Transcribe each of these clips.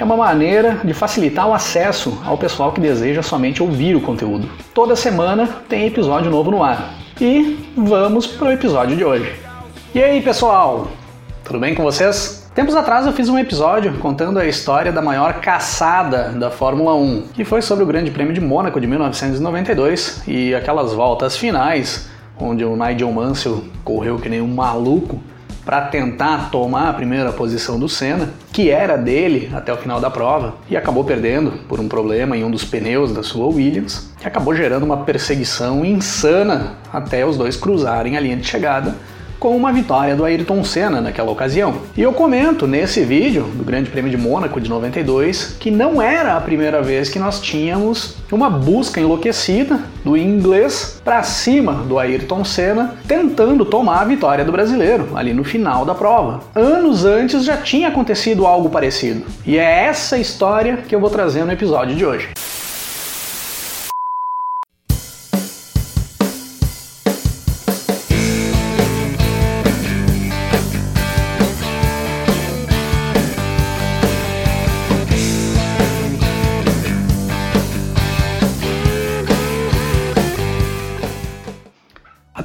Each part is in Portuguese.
É uma maneira de facilitar o acesso ao pessoal que deseja somente ouvir o conteúdo. Toda semana tem episódio novo no ar. E vamos para o episódio de hoje. E aí, pessoal? Tudo bem com vocês? Tempos atrás eu fiz um episódio contando a história da maior caçada da Fórmula 1, que foi sobre o Grande Prêmio de Mônaco de 1992 e aquelas voltas finais onde o Nigel Mansell correu que nem um maluco para tentar tomar a primeira posição do Senna, que era dele até o final da prova, e acabou perdendo por um problema em um dos pneus da sua Williams, que acabou gerando uma perseguição insana até os dois cruzarem a linha de chegada com uma vitória do Ayrton Senna naquela ocasião. E eu comento nesse vídeo do Grande Prêmio de Mônaco de 92 que não era a primeira vez que nós tínhamos uma busca enlouquecida do inglês para cima do Ayrton Senna, tentando tomar a vitória do brasileiro ali no final da prova. Anos antes já tinha acontecido algo parecido. E é essa história que eu vou trazer no episódio de hoje.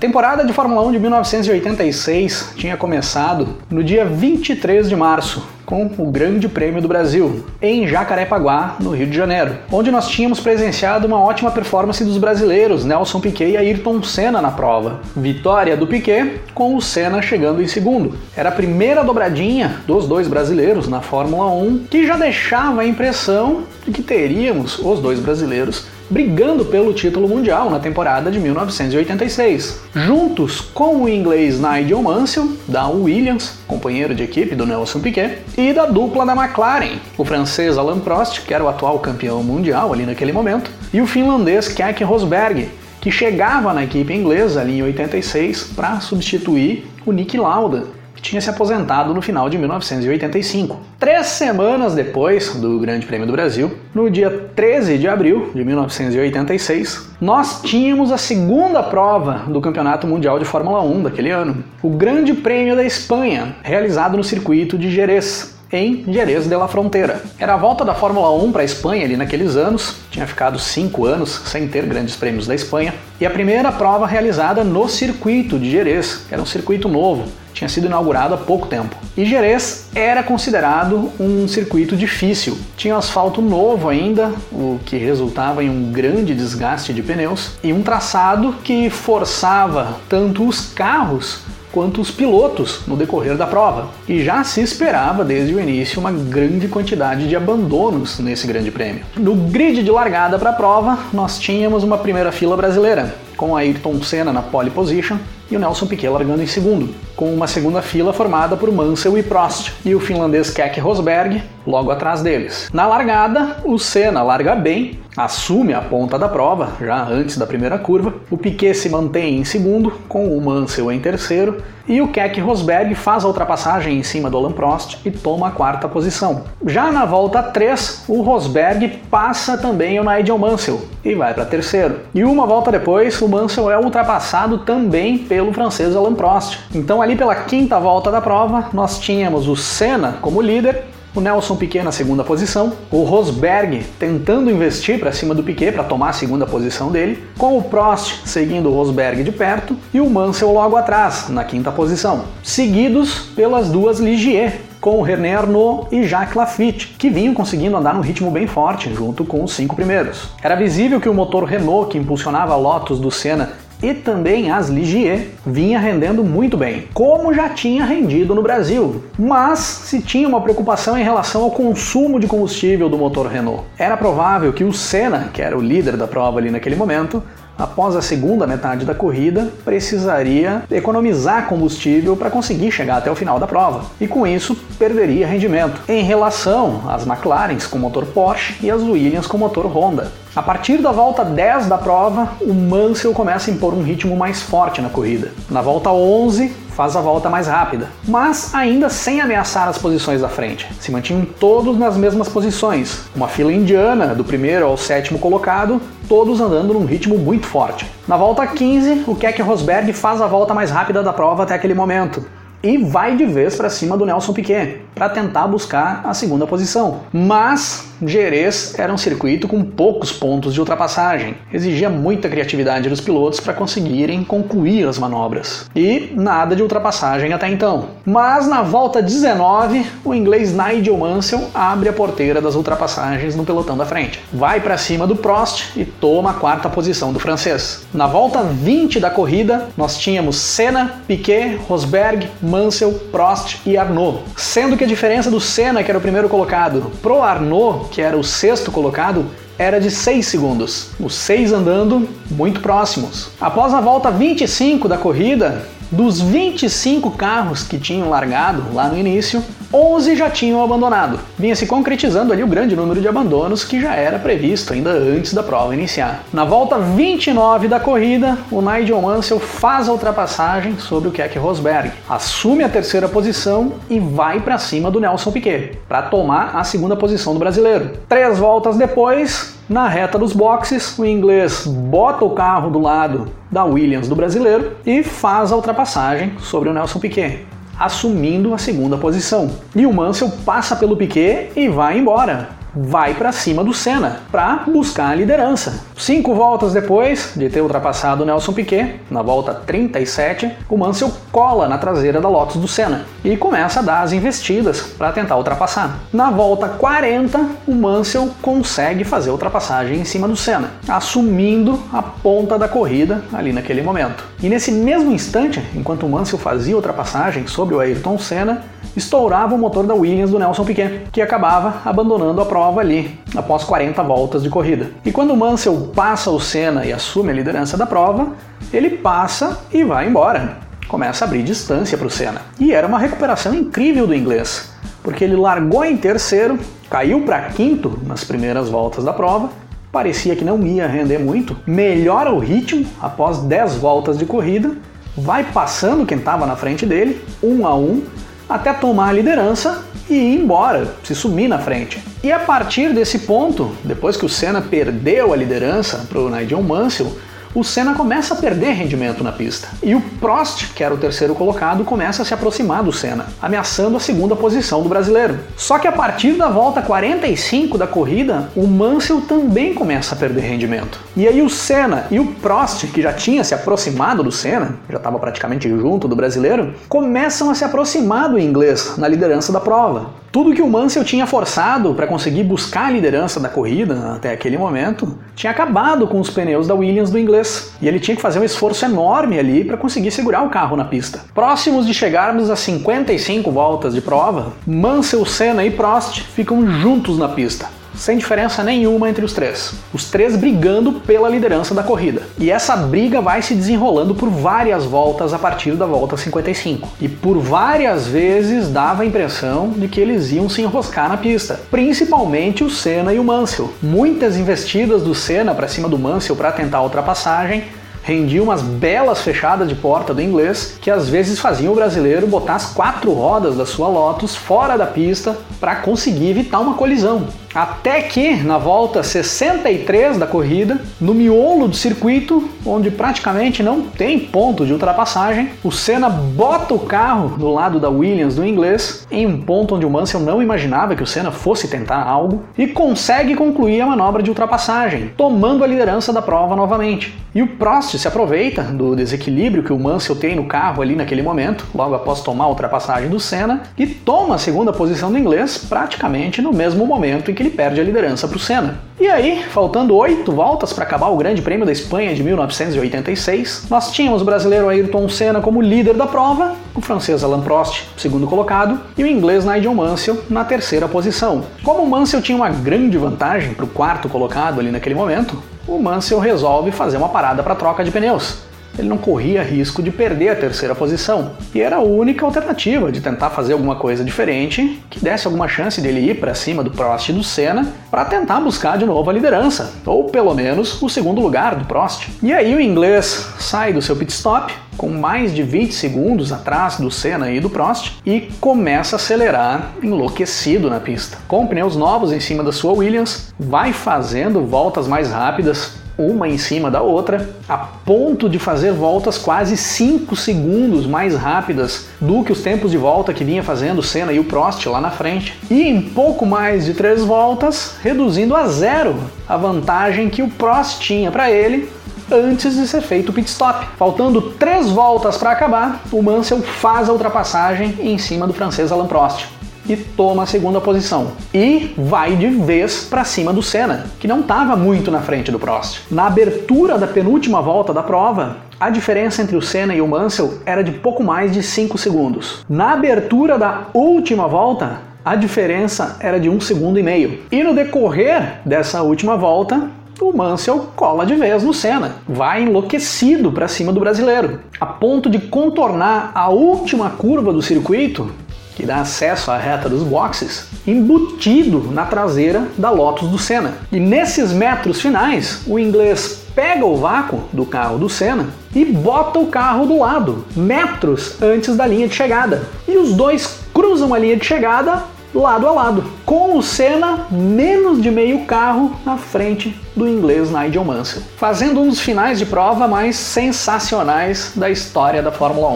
Temporada de Fórmula 1 de 1986 tinha começado no dia 23 de março, com o Grande Prêmio do Brasil, em Jacarepaguá, no Rio de Janeiro, onde nós tínhamos presenciado uma ótima performance dos brasileiros, Nelson Piquet e Ayrton Senna na prova. Vitória do Piquet, com o Senna chegando em segundo. Era a primeira dobradinha dos dois brasileiros na Fórmula 1, que já deixava a impressão de que teríamos os dois brasileiros brigando pelo título mundial na temporada de 1986. Juntos com o inglês Nigel Mansell, da Williams, companheiro de equipe do Nelson Piquet, e da dupla da McLaren, o francês Alain Prost, que era o atual campeão mundial ali naquele momento, e o finlandês Keke Rosberg, que chegava na equipe inglesa ali em 86 para substituir o Nick Lauda, tinha se aposentado no final de 1985. Três semanas depois do Grande Prêmio do Brasil, no dia 13 de abril de 1986, nós tínhamos a segunda prova do Campeonato Mundial de Fórmula 1 daquele ano, o Grande Prêmio da Espanha, realizado no circuito de Jerez, em Jerez de la Frontera. Era a volta da Fórmula 1 para a Espanha ali naqueles anos, tinha ficado cinco anos sem ter grandes prêmios da Espanha, e a primeira prova realizada no circuito de Jerez, que era um circuito novo, tinha sido inaugurado há pouco tempo. E Jerez era considerado um circuito difícil. Tinha asfalto novo ainda, o que resultava em um grande desgaste de pneus, e um traçado que forçava tanto os carros quanto os pilotos no decorrer da prova. E já se esperava desde o início uma grande quantidade de abandonos nesse grande prêmio. No grid de largada para a prova, nós tínhamos uma primeira fila brasileira, com Ayrton Senna na pole position e o Nelson Piquet largando em segundo, com uma segunda fila formada por Mansell e Prost, e o finlandês Keke Rosberg logo atrás deles. Na largada, o Senna larga bem, assume a ponta da prova, já antes da primeira curva, o Piquet se mantém em segundo, com o Mansell em terceiro, e o Keck Rosberg faz a ultrapassagem em cima do Alan Prost e toma a quarta posição. Já na volta 3, o Rosberg passa também o Nigel Mansell e vai para terceiro. E uma volta depois, o Mansell é ultrapassado também pelo francês Alan Prost. Então ali pela quinta volta da prova, nós tínhamos o Senna como líder o Nelson Piquet na segunda posição, o Rosberg tentando investir para cima do Piquet para tomar a segunda posição dele, com o Prost seguindo o Rosberg de perto e o Mansell logo atrás, na quinta posição, seguidos pelas duas Ligier, com o René Arnaud e Jacques Lafitte, que vinham conseguindo andar num ritmo bem forte, junto com os cinco primeiros. Era visível que o motor Renault, que impulsionava a Lotus do Senna e também as Ligier vinha rendendo muito bem, como já tinha rendido no Brasil. Mas se tinha uma preocupação em relação ao consumo de combustível do motor Renault. Era provável que o Senna, que era o líder da prova ali naquele momento, após a segunda metade da corrida, precisaria economizar combustível para conseguir chegar até o final da prova, e com isso perderia rendimento, em relação às McLarens com motor Porsche e as Williams com motor Honda. A partir da volta 10 da prova, o Mansell começa a impor um ritmo mais forte na corrida. Na volta 11, faz a volta mais rápida, mas ainda sem ameaçar as posições da frente. Se mantinham todos nas mesmas posições, uma fila indiana do primeiro ao sétimo colocado, todos andando num ritmo muito forte. Na volta 15, o Keck Rosberg faz a volta mais rápida da prova até aquele momento e vai de vez para cima do Nelson Piquet para tentar buscar a segunda posição. Mas Jerez era um circuito com poucos pontos de ultrapassagem, exigia muita criatividade dos pilotos para conseguirem concluir as manobras. E nada de ultrapassagem até então. Mas na volta 19, o inglês Nigel Mansell abre a porteira das ultrapassagens no pelotão da frente. Vai para cima do Prost e toma a quarta posição do francês. Na volta 20 da corrida, nós tínhamos Senna, Piquet, Rosberg, Mansell, Prost e Arnaud. Sendo que a diferença do Senna, que era o primeiro colocado, pro Arnaud, que era o sexto colocado, era de 6 segundos, os seis andando muito próximos. Após a volta 25 da corrida, dos 25 carros que tinham largado lá no início, 11 já tinham abandonado. Vinha se concretizando ali o grande número de abandonos que já era previsto ainda antes da prova iniciar. Na volta 29 da corrida, o Nigel Mansell faz a ultrapassagem sobre o Keck Rosberg, assume a terceira posição e vai para cima do Nelson Piquet para tomar a segunda posição do brasileiro. Três voltas depois, na reta dos boxes, o inglês bota o carro do lado da Williams do brasileiro e faz a ultrapassagem sobre o Nelson Piquet assumindo a segunda posição. E o Mansell passa pelo Piquet e vai embora vai para cima do Senna para buscar a liderança. Cinco voltas depois de ter ultrapassado o Nelson Piquet, na volta 37, o Mansell cola na traseira da Lotus do Senna e começa a dar as investidas para tentar ultrapassar. Na volta 40, o Mansell consegue fazer a ultrapassagem em cima do Senna, assumindo a ponta da corrida ali naquele momento. E nesse mesmo instante, enquanto o Mansell fazia a ultrapassagem sobre o Ayrton Senna, estourava o motor da Williams do Nelson Piquet, que acabava abandonando a prova ali, após 40 voltas de corrida. E quando Mansell passa o Senna e assume a liderança da prova, ele passa e vai embora. Começa a abrir distância para o Senna. E era uma recuperação incrível do inglês, porque ele largou em terceiro, caiu para quinto nas primeiras voltas da prova, parecia que não ia render muito, melhora o ritmo após 10 voltas de corrida, vai passando quem estava na frente dele, um a um, até tomar a liderança e ir embora, se sumir na frente. E a partir desse ponto, depois que o Senna perdeu a liderança para o Nigel Mansell, o Senna começa a perder rendimento na pista. E o Prost, que era o terceiro colocado, começa a se aproximar do Senna, ameaçando a segunda posição do brasileiro. Só que a partir da volta 45 da corrida, o Mansell também começa a perder rendimento. E aí o Senna e o Prost, que já tinha se aproximado do Senna, já estava praticamente junto do brasileiro, começam a se aproximar do inglês na liderança da prova. Tudo que o Mansell tinha forçado para conseguir buscar a liderança da corrida até aquele momento tinha acabado com os pneus da Williams do inglês e ele tinha que fazer um esforço enorme ali para conseguir segurar o carro na pista. Próximos de chegarmos a 55 voltas de prova, Mansell, Senna e Prost ficam juntos na pista sem diferença nenhuma entre os três. Os três brigando pela liderança da corrida. E essa briga vai se desenrolando por várias voltas a partir da volta 55. E por várias vezes dava a impressão de que eles iam se enroscar na pista, principalmente o Senna e o Mansell. Muitas investidas do Senna para cima do Mansell para tentar a ultrapassagem rendia umas belas fechadas de porta do inglês que às vezes faziam o brasileiro botar as quatro rodas da sua Lotus fora da pista para conseguir evitar uma colisão. Até que, na volta 63 da corrida, no miolo do circuito, onde praticamente não tem ponto de ultrapassagem, o Senna bota o carro do lado da Williams do inglês, em um ponto onde o Mansell não imaginava que o Senna fosse tentar algo, e consegue concluir a manobra de ultrapassagem, tomando a liderança da prova novamente. E o Prost se aproveita do desequilíbrio que o Mansell tem no carro ali naquele momento, logo após tomar a ultrapassagem do Senna, e toma a segunda posição do inglês praticamente no mesmo momento em que ele perde a liderança para o Senna. E aí, faltando oito voltas para acabar o Grande Prêmio da Espanha de 1986, nós tínhamos o brasileiro Ayrton Senna como líder da prova, o francês Alain Prost segundo colocado e o inglês Nigel Mansell na terceira posição. Como o Mansell tinha uma grande vantagem para o quarto colocado ali naquele momento, o Mansell resolve fazer uma parada para troca de pneus ele não corria risco de perder a terceira posição. E era a única alternativa de tentar fazer alguma coisa diferente que desse alguma chance dele ir para cima do Prost e do Senna para tentar buscar de novo a liderança, ou pelo menos o segundo lugar do Prost. E aí o inglês sai do seu pit stop com mais de 20 segundos atrás do Senna e do Prost e começa a acelerar enlouquecido na pista. Com pneus novos em cima da sua Williams, vai fazendo voltas mais rápidas, uma em cima da outra, a ponto de fazer voltas quase 5 segundos mais rápidas do que os tempos de volta que vinha fazendo Senna e o Prost lá na frente. E em pouco mais de 3 voltas, reduzindo a zero a vantagem que o Prost tinha para ele antes de ser feito o pit stop. Faltando três voltas para acabar, o Mansell faz a ultrapassagem em cima do francês Alain Prost e toma a segunda posição. E vai de vez para cima do Senna, que não estava muito na frente do Prost. Na abertura da penúltima volta da prova, a diferença entre o Senna e o Mansell era de pouco mais de 5 segundos. Na abertura da última volta, a diferença era de um segundo e meio. E no decorrer dessa última volta, o Mansell cola de vez no Senna, vai enlouquecido para cima do brasileiro, a ponto de contornar a última curva do circuito que dá acesso à reta dos boxes, embutido na traseira da Lotus do Senna. E nesses metros finais, o inglês pega o vácuo do carro do Senna e bota o carro do lado, metros antes da linha de chegada. E os dois cruzam a linha de chegada lado a lado, com o Senna menos de meio carro na frente do inglês Nigel Mansell, fazendo um dos finais de prova mais sensacionais da história da Fórmula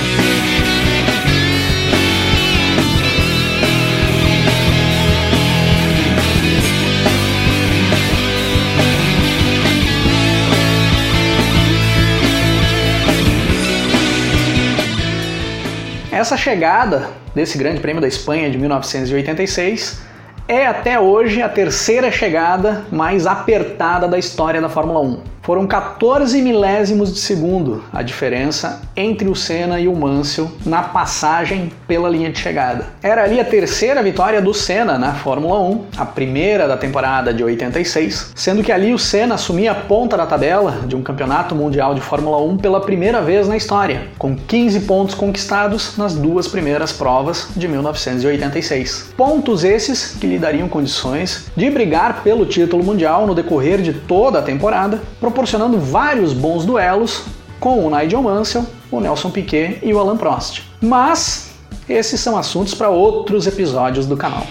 1. Essa chegada desse Grande Prêmio da Espanha de 1986 é até hoje a terceira chegada mais apertada da história da Fórmula 1. Foram 14 milésimos de segundo a diferença entre o Senna e o Mansell na passagem pela linha de chegada. Era ali a terceira vitória do Senna na Fórmula 1, a primeira da temporada de 86, sendo que ali o Senna assumia a ponta da tabela de um campeonato mundial de Fórmula 1 pela primeira vez na história, com 15 pontos conquistados nas duas primeiras provas de 1986. Pontos esses que lhe dariam condições de brigar pelo título mundial no decorrer de toda a temporada, proporcionando vários bons duelos com o Nigel Mansell, o Nelson Piquet e o Alan Prost. Mas esses são assuntos para outros episódios do canal.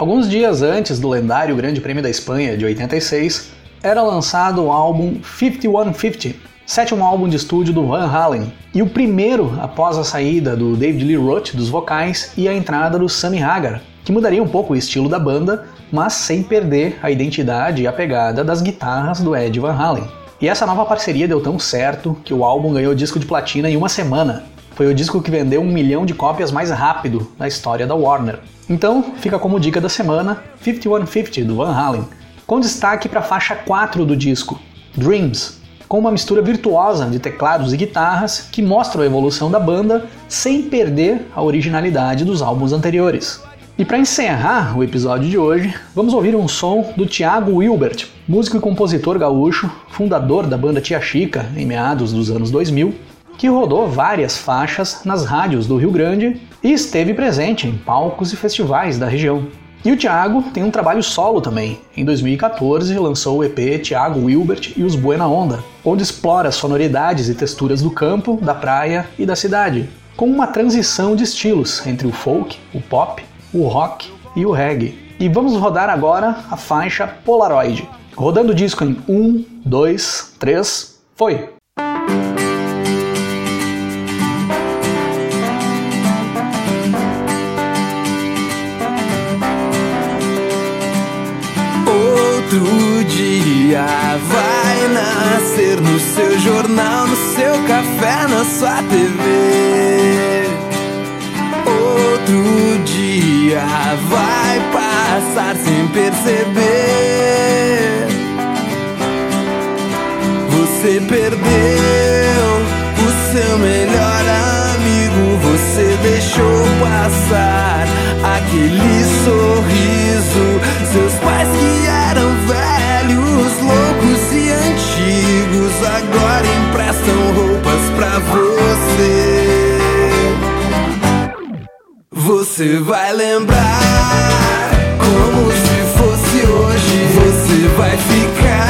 Alguns dias antes do lendário Grande Prêmio da Espanha de 86, era lançado o álbum 5150, sétimo álbum de estúdio do Van Halen, e o primeiro após a saída do David Lee Roth dos vocais e a entrada do Sammy Hagar, que mudaria um pouco o estilo da banda, mas sem perder a identidade e a pegada das guitarras do Ed Van Halen. E essa nova parceria deu tão certo que o álbum ganhou disco de platina em uma semana. Foi o disco que vendeu um milhão de cópias mais rápido na história da Warner. Então, fica como dica da semana 5150 do Van Halen, com destaque para a faixa 4 do disco, Dreams, com uma mistura virtuosa de teclados e guitarras que mostra a evolução da banda sem perder a originalidade dos álbuns anteriores. E para encerrar o episódio de hoje, vamos ouvir um som do Thiago Wilbert, músico e compositor gaúcho, fundador da banda Tia Chica em meados dos anos 2000, que rodou várias faixas nas rádios do Rio Grande e esteve presente em palcos e festivais da região. E o Thiago tem um trabalho solo também. Em 2014 lançou o EP Thiago Wilbert e os Buena Onda, onde explora sonoridades e texturas do campo, da praia e da cidade, com uma transição de estilos entre o folk, o pop, o rock e o reggae. E vamos rodar agora a faixa Polaroid. Rodando o disco em 1, 2, 3, foi! Dia vai nascer no seu jornal, no seu café, na sua TV. Outro dia vai passar sem perceber. Você perdeu o seu melhor amigo, você deixou passar aquele sorriso. Antigos, agora emprestam roupas pra você. Você vai lembrar como se fosse hoje. Você vai ficar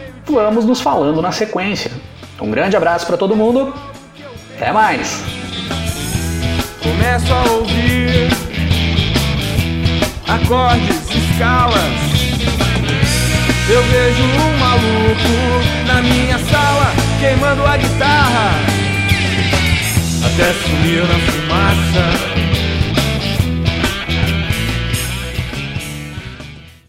vamos nos falando na sequência. Um grande abraço para todo mundo. Até mais! Começo a ouvir acordes, escalas. Eu vejo um maluco na minha sala queimando a guitarra. Até sumiu na fumaça.